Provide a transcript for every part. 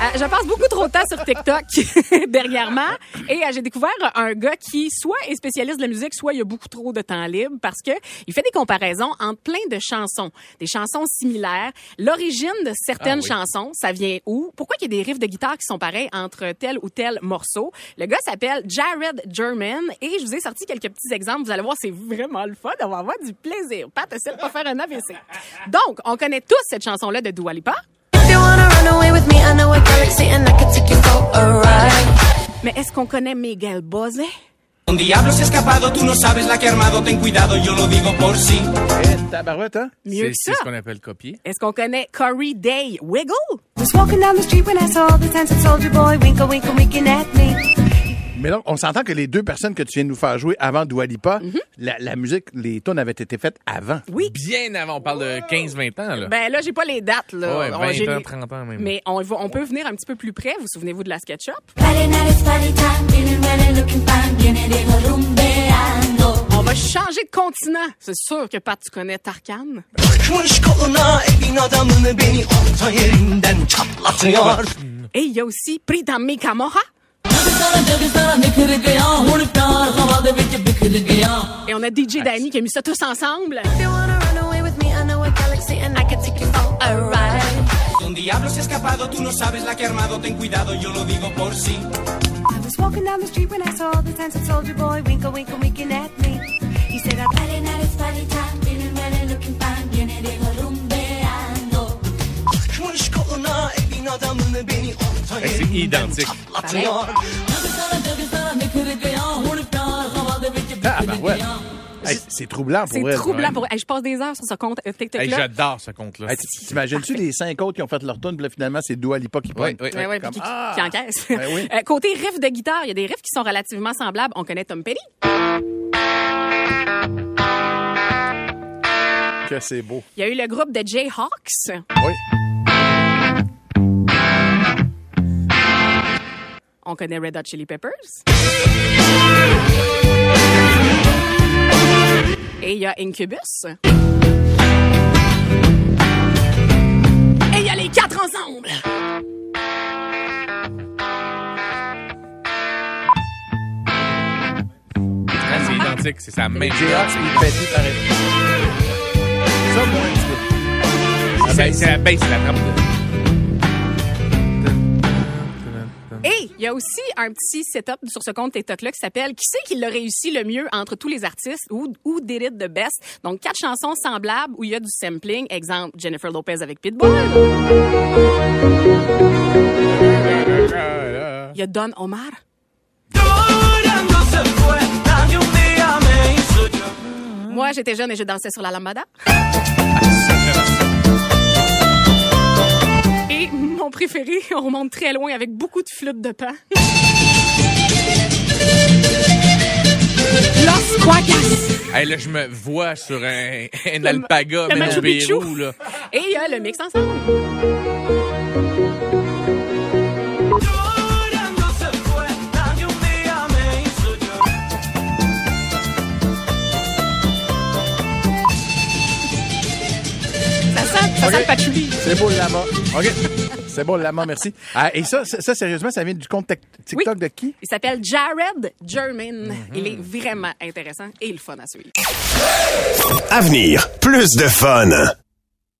Euh, je passe beaucoup trop de temps sur TikTok dernièrement et euh, j'ai découvert un gars qui soit est spécialiste de la musique, soit il a beaucoup trop de temps libre parce que il fait des comparaisons entre plein de chansons, des chansons similaires, l'origine de certaines chansons, ça vient où, pourquoi il y a des riffs de guitare qui sont pareils entre tel ou tel morceau? Le gars s'appelle Jared German et je vous ai sorti quelques petits exemples, vous allez voir, c'est vraiment le fun, on va avoir du plaisir. Pat, essaie de pas faire un AVC. Donc, on connaît tous cette chanson-là de Dua Lipa. Mais est-ce qu'on connaît Miguel Bosé? Un diablo se ha escapado, tú no sabes la que ha armado, ten cuidado, yo lo digo por sí. Eh, tabarouette, hein? Mieux que C'est ce qu'on appelle copier. Est-ce qu'on connaît Corey Day Wiggle? Was walking down the street when I saw the soldier boy winkle, winkle, winking at me. Mais donc, on s'entend que les deux personnes que tu viens de nous faire jouer avant Dua Lipa, la, la musique, les tunes avaient été faites avant. Oui. Bien avant, on parle de 15-20 ans, là. Ben là, j'ai pas les dates. Là. Ouais, On- 20 j'ai ans, les- 30 ans même. Mais on, va- on peut venir un petit peu plus près. Vous souvenez-vous de la SketchUp? On va changer de continent. C'est sûr que Pat, tu connais Tarkan. Et il y a aussi Pritami Kamoha. Et on a DJ Danny qui a mis ça tous ensemble. If you wanna run away with me, I know a galaxy and I can take you for a ride. Un diablo se ha escapado, tú no sabes la que armado, ten cuidado, yo lo digo por sí. I was walking down the street when I saw the talented soldier boy winkle, winkle, winking at me. He said, Friday night is party time, feeling ready, looking fine, viene de adamını beni orta Hey, c'est yerinden identique. çatlatıyor. Tabarouette. Hey, c'est troublant pour C'est troublant pour. Hey, je passe des heures sur ce compte euh, Hey, TikTok-là. J'adore ce compte-là. Hey, T'imagines-tu les cinq autres qui ont fait leur tune, puis là, finalement, c'est Dua Lipa qui Oui, pogne? oui, Ouais, ouais, Comme, qui, ah! qui encaisse. Ben oui. Euh, côté riff de guitare, il y a des riffs qui sont relativement semblables. On connaît Tom Petty. Que c'est beau. Il y a eu le groupe de Jayhawks. Oui. On connaît Red Hot Chili Peppers. Et il y a Incubus. Et il y a les quatre ensemble. Ah, c'est identique, c'est sa même J-Rock, c'est Betty, pareil. Ça, moi, petit peu. C'est c'est la bass, c'est la trappe de... il y a aussi un petit setup sur ce compte TikTok-là qui s'appelle Qui c'est qui l'a réussi le mieux entre tous les artistes ou Who did the best? Donc, quatre chansons semblables où il y a du sampling. Exemple, Jennifer Lopez avec Pitbull. Il y a Don Omar. Moi, j'étais jeune et je dansais sur la lambada. Mon préféré, on remonte très loin avec beaucoup de flûtes de pan. Los Cuacas. Hey, là, je me vois sur un, un alpaga, le mais du. Pérou, là. Et il y a le mix ensemble. Ça sent le patchouli. C'est beau le lama. OK. C'est beau le lama, merci. Ah, et ça, ça, ça, sérieusement, ça vient du compte TikTok Oui. de qui? Il s'appelle Jared German. Mhm. Il est vraiment intéressant et le fun à suivre. Avenir, plus de fun.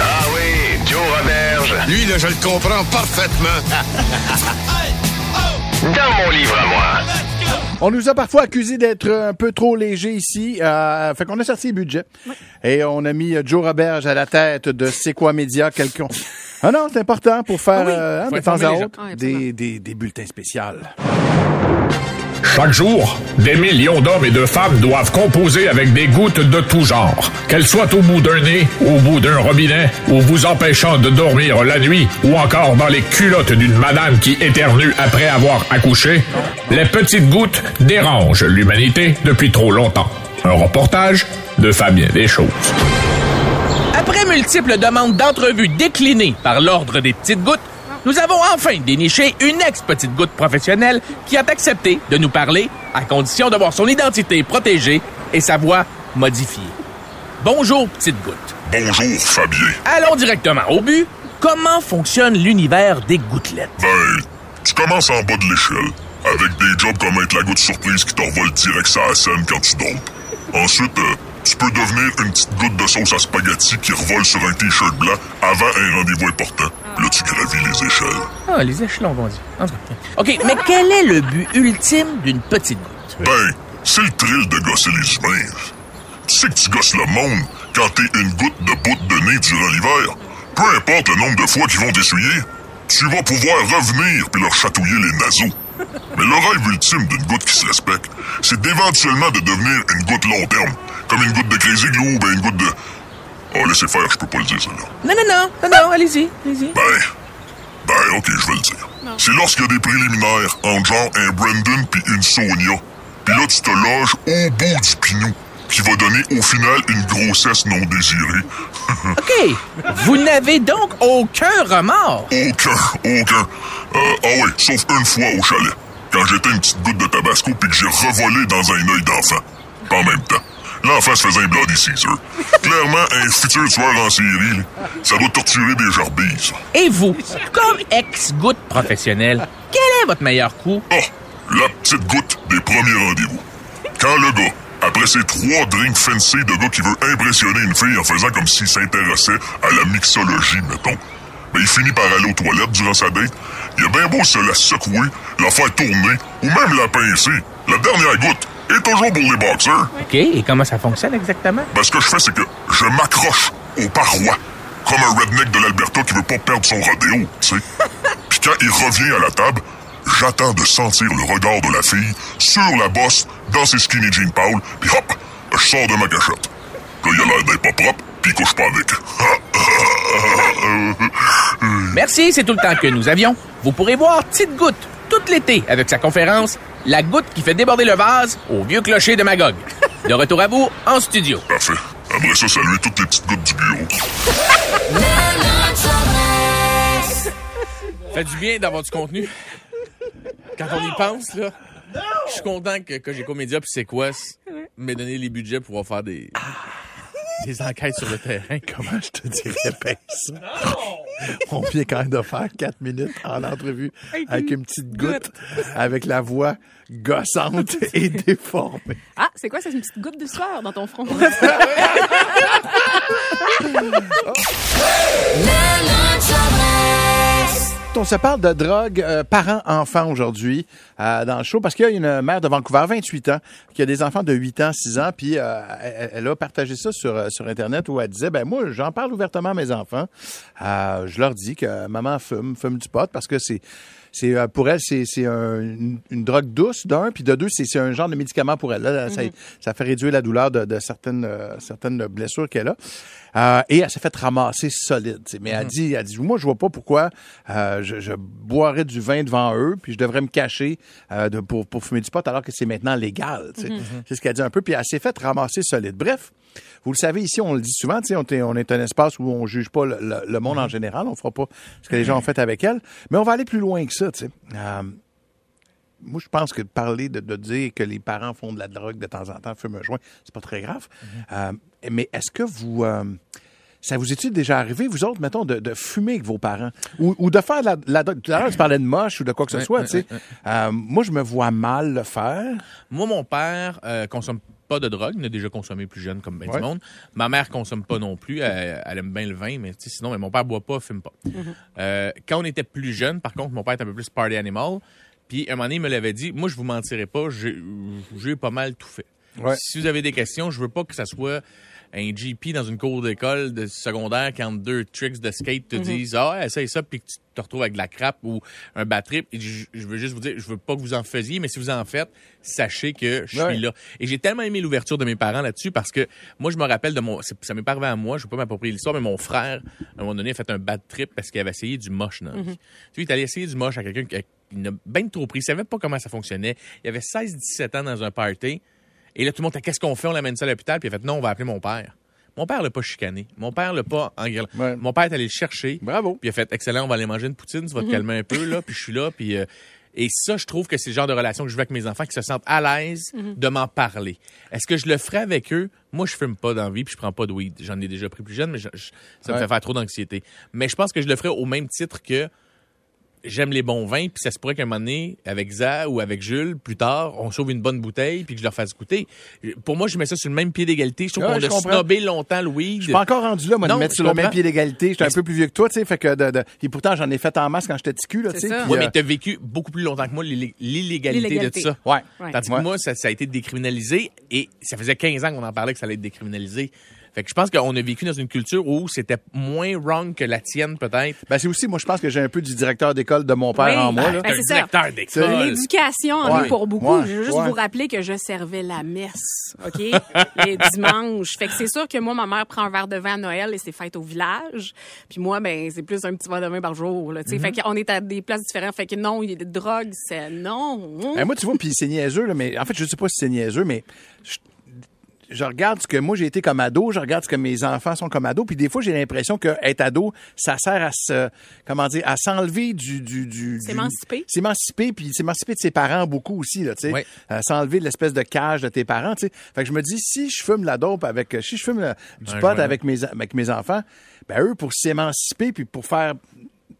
Ah oui, Joe Roberge. Lui, là, je le comprends parfaitement. Dans mon livre à moi. On nous a parfois accusé d'être un peu trop léger ici. Euh, fait qu'on a sorti le budget. Et on a mis euh, Joe Roberge à la tête de C'est quoi Média, quelqu'un. Ah non, c'est important pour faire, oui, euh, hein, de temps à autre, Ah, des, des, des bulletins spéciaux. Chaque jour, des millions d'hommes et de femmes doivent composer avec des gouttes de tout genre. Qu'elles soient au bout d'un nez, au bout d'un robinet, ou vous empêchant de dormir la nuit, ou encore dans les culottes d'une madame qui éternue après avoir accouché, les petites gouttes dérangent l'humanité depuis trop longtemps. Un reportage de Fabien Deschchoses. Après multiples demandes d'entrevues déclinées par l'Ordre des petites gouttes, nous avons enfin déniché une ex-petite goutte professionnelle qui a accepté de nous parler à condition de voir son identité protégée et sa voix modifiée. Bonjour, petite goutte. Bonjour, Fabien. Allons directement au but. Comment fonctionne l'univers des gouttelettes? Ben, tu commences en bas de l'échelle, avec des jobs comme être la goutte surprise qui t'envole direct sur la scène quand tu dompes. Ensuite, euh, tu peux devenir une petite goutte de sauce à spaghetti qui revole sur un t-shirt blanc avant un rendez-vous important. Là, tu gravis les échelles. Ah, les échelons vont dire. En tout cas. OK, mais quel est le but ultime d'une petite goutte? Ben, c'est le thrill de gosser les humains. Tu sais que tu gosses le monde quand t'es une goutte de bout de nez durant l'hiver. Peu importe le nombre de fois qu'ils vont t'essuyer, tu vas pouvoir revenir puis leur chatouiller les naseaux. Mais le rêve ultime d'une goutte qui se respecte, c'est d'éventuellement de devenir une goutte long terme. Comme une goutte de Crazy Glue ou ben une goutte de... Oh, laissez faire, je peux pas le dire, celle-là. Non, non, non, non, non, allez-y, allez-y. Ben, ben, ok, je vais le dire. C'est lorsqu'il y a des préliminaires entre genre un Brandon puis une Sonia. Puis là, tu te loges au bout du pignon, qui va donner au final une grossesse non désirée. OK, vous n'avez donc aucun remords? Aucun, aucun. Euh, ah ouais, sauf une fois au chalet. Quand j'étais une petite goutte de tabasco puis que j'ai revolé dans un œil d'enfant. En même temps. L'enfant se faisait un Bloody Caesar. Clairement, un futur tueur en série, là, ça doit torturer des jarbilles, ça. Et vous, comme ex-goutte professionnelle, quel est votre meilleur coup? Oh, la petite goutte des premiers rendez-vous. Quand le gars, après ses trois drinks fancy de gars qui veut impressionner une fille en faisant comme s'il s'intéressait à la mixologie, mettons, ben il finit par aller aux toilettes durant sa date, il a bien beau se la secouer, la faire tourner, ou même la pincer. La dernière goutte est toujours pour les boxeurs. OK, et comment ça fonctionne exactement? Ben, ce que je fais, c'est que je m'accroche aux parois, comme un redneck de l'Alberta qui veut pas perdre son rodéo, tu sais. Puis quand il revient à la table, j'attends de sentir le regard de la fille sur la bosse dans ses skinny jeans pâles, puis hop, je sors de ma cachette. Là, il a l'air d'être pas propre, pas avec. Merci, c'est tout le temps que nous avions. Vous pourrez voir Petite Goutte tout l'été avec sa conférence La goutte qui fait déborder le vase au vieux clocher de Magog. De retour à vous en studio. Parfait. Après ça, saluer toutes les petites gouttes du bureau. Fait du bien d'avoir du contenu. Quand on y pense, là, je suis content que, que j'ai Comédia puis c'est quoi m'ait donné les budgets pour pouvoir faire des, des enquêtes sur le terrain. Comment je te dirais bien ça? On vient quand même de faire quatre minutes en entrevue avec une petite goutte, avec la voix gossante et déformée. Ah, c'est quoi, c'est une petite goutte de sueur dans ton front? On se parle de drogue euh, parents-enfants aujourd'hui euh, dans le show parce qu'il y a une mère de Vancouver, 28 ans, qui a des enfants de 8 ans, 6 ans, puis euh, elle, a partagé ça sur, sur Internet où elle disait, ben moi, j'en parle ouvertement à mes enfants. Je leur dis que maman fume, fume du pot parce que c'est... C'est euh, pour elle, c'est c'est un- une, une drogue douce d'un, puis de deux, c'est c'est un genre de médicament pour elle. Là, ça, ça fait réduire la douleur de, de certaines euh, certaines blessures qu'elle a. Euh, et elle s'est fait ramasser solide. Mais elle dit, elle dit, moi, je vois pas pourquoi euh, je, je boirais du vin devant eux, puis je devrais me cacher euh, de, pour, pour fumer du pot, alors que c'est maintenant légal. Mhm. C'est ce qu'elle dit un peu, puis elle s'est fait ramasser solide. Bref, vous le savez, ici, on le dit souvent, on, est- on est un espace où on juge pas le, le- le monde en général, on fera pas ce que les gens ont fait avec elle, mais on va aller plus loin que ça, tu sais. Euh, moi, je pense que parler, de, de dire que les parents font de la drogue de temps en temps, fument un joint, c'est pas très grave. Euh, mais est-ce que vous... euh, ça vous est-il déjà arrivé, vous autres, mettons, de, de fumer avec vos parents? Ou, ou de faire la? Tout à l'heure, tu parlais de moche ou de quoi que ce soit, tu sais. Euh, moi, je me vois mal le faire. Moi, mon père euh, consomme pas de drogue. Il a déjà consommé plus jeune, comme ben Ouais. du monde. Ma mère consomme pas non plus. Elle, elle aime bien le vin, mais sinon, mais mon père boit pas, fume pas. Euh, quand on était plus jeune, par contre, mon père était un peu plus party animal. Puis, un moment donné, il me l'avait dit, moi, je vous mentirai pas, j'ai j'ai pas mal tout fait. Ouais. Si vous avez des questions, je veux pas que ça soit un GP dans une cour d'école de secondaire quand deux tricks de skate te Mhm. disent ah essaye ça puis que tu te retrouves avec de la crappe ou un bad trip Et je, veux juste vous dire je veux pas que vous en faisiez mais si vous en faites sachez que je Ouais. suis là et j'ai tellement aimé l'ouverture de mes parents là-dessus parce que moi je me rappelle de mon ça m'est pas arrivé à moi je veux pas m'approprier l'histoire mais mon frère à un moment donné a fait un bad trip parce qu'il avait essayé du moche la vie. Mhm. Tu il est allé essayer du moche à quelqu'un qui il a bien trop pris. Il savait pas comment ça fonctionnait. Il avait 16-17 ans dans un party. Et là, tout le monde était, qu'est-ce qu'on fait? On l'amène ça à l'hôpital. Puis il a fait, non, on va appeler mon père. Mon père l'a pas chicané. Mon père l'a pas engueulé. Mon père est allé le chercher. Bravo. Puis il a fait, excellent, on va aller manger une poutine. Tu vas te Mhm. calmer un peu, là. Puis je suis là. Puis, euh, et ça, je trouve que c'est le genre de relation que je veux avec mes enfants qui se sentent à l'aise Mhm. de m'en parler. Est-ce que je le ferais avec eux? Moi, je fume pas d'envie, puis je prends pas de weed. J'en ai déjà pris plus jeune, mais je- je- ça me Ouais. fait faire trop d'anxiété. Mais je pense que je le ferais au même titre que j'aime les bons vins, puis ça se pourrait qu'à un moment donné, avec Za ou avec Jules, plus tard, on sauve une bonne bouteille, puis que je leur fasse goûter. Pour moi, je mets ça sur le même pied d'égalité. Je trouve Ouais, qu'on a comprends. snobé longtemps weed. Je suis pas encore rendu là, moi, Non, de mettre sur le même pied d'égalité. J'étais un peu plus vieux que toi, tu sais, fait que de, de- et pourtant, j'en ai fait en masse quand j'étais petit cul, là, tu sais. euh, mais tu as vécu beaucoup plus longtemps que moi l'illé- l'illégalité de L'illégalité. ça. Ouais. Tandis Ouais. que moi, ça, ça a été décriminalisé et ça faisait 15 ans qu'on en parlait que ça allait être décriminalisé. Fait que je pense qu'on a vécu dans une culture où c'était moins wrong que la tienne, peut-être. Ben, c'est aussi, moi, je pense que j'ai un peu du directeur d'école de mon père Oui, en moi, ben, là. ben, c'est directeur d'école. L'éducation en Ouais. est pour beaucoup. Ouais. Je veux juste Ouais. vous rappeler que je servais la messe, OK? Les dimanches. Fait que c'est sûr que moi, ma mère prend un verre de vin à Noël et c'est fête au village. Puis moi, ben, c'est plus un petit verre de vin par jour, là, tu sais. Mhm. Fait qu'on est à des places différentes. Fait que non, il y a des drogues, c'est non. Ben, moi, tu vois, puis c'est niaiseux, là, mais en fait, je sais pas si c'est niaiseux, mais je, je regarde ce que moi j'ai été comme ado, je regarde ce que mes enfants sont comme ados, puis des fois j'ai l'impression que être ado, ça sert à se, comment dire, à s'enlever du, du, du, du- S'émanciper. s'émanciper, puis s'émanciper de ses parents beaucoup aussi, là, tu sais, Ouais. Euh, s'enlever de l'espèce de cage de tes parents, tu sais. Fait que je me dis, si je fume la dope avec, si je fume le- du pot avec mes, avec mes enfants, ben eux pour s'émanciper puis pour faire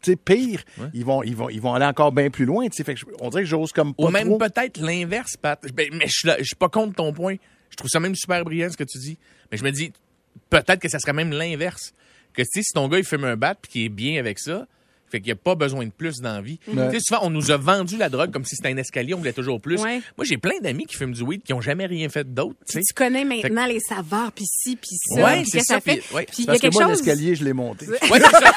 tu sais, pire, ils vont, ils vont, ils vont aller encore bien plus loin. tu sais. Fait que je- on dirait que j'ose comme pas Ou même trop. peut-être l'inverse, Pat. Ben, mais je suis là- je suis pas contre ton point. Je trouve ça même super brillant ce que tu dis. Mais je me dis, peut-être que ça serait même l'inverse. Que si ton gars il fume un bat puis qu'il est bien avec ça, fait qu'il n'y a pas besoin de plus d'envie. Ouais. Tu sais, souvent, on nous a vendu la drogue comme si c'était un escalier, on voulait toujours plus. Ouais. Moi, j'ai plein d'amis qui fument du weed qui ont jamais rien fait d'autre. tu sais. Tu connais Fait maintenant les saveurs, puis ci, puis ça, Ouais, puis c'est qu'est-ce que ça ça, fait? puis- ouais. Puis il y a Parce que quelque moi, chose... l'escalier, je l'ai monté. Ouais, c'est ça.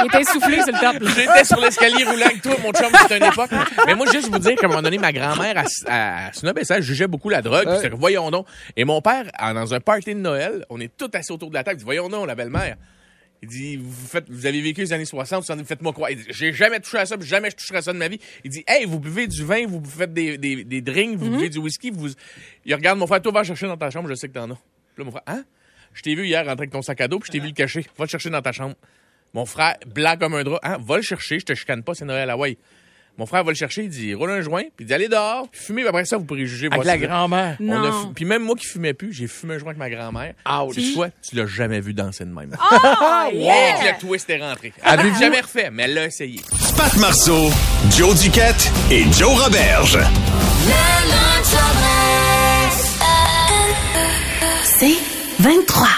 Il était essoufflé sur le top. J'étais sur l'escalier roulant avec toi, mon chum, c'était une époque. Mais moi, juste vous dire qu'à un moment donné, ma grand-mère, à, snobait ça, jugeait beaucoup la drogue. Puis c'était, voyons donc. Et mon père, dans un party de Noël, on est tous assis autour de la table. Dit, voyons donc, la belle-mère. Il dit, vous, faites, vous avez vécu les années 60, vous faites-moi quoi? Il dit, j'ai jamais touché à ça, puis jamais je toucherai à ça de ma vie. Il dit, hey, vous buvez du vin, vous faites des, des, des drinks, vous buvez du whisky, vous... Il regarde mon frère, toi, va chercher dans ta chambre, je sais que t'en as. Puis là, mon frère, hein? Je t'ai vu hier rentrer avec ton sac à dos, puis je t'ai vu le cacher. Va le chercher dans ta chambre. Mon frère, blanc comme un drap, hein? Va le chercher, je te chicane pas, c'est Noël à Hawaï. Mon frère va le chercher, il dit, roule un joint, puis il dit, allez dehors, puis fumez, puis après ça, vous pourrez juger. Avec la grand-mère. Puis même moi qui fumais plus, j'ai fumé un joint avec ma grand-mère. Ouch. Puis toi, tu l'as jamais vu danser de même. Ah, Et yeah! que le twist est rentré. Elle l'a jamais refait, mais elle l'a essayé. Pat Marceau, Joe Duquette et Joe Roberge. C'est 23.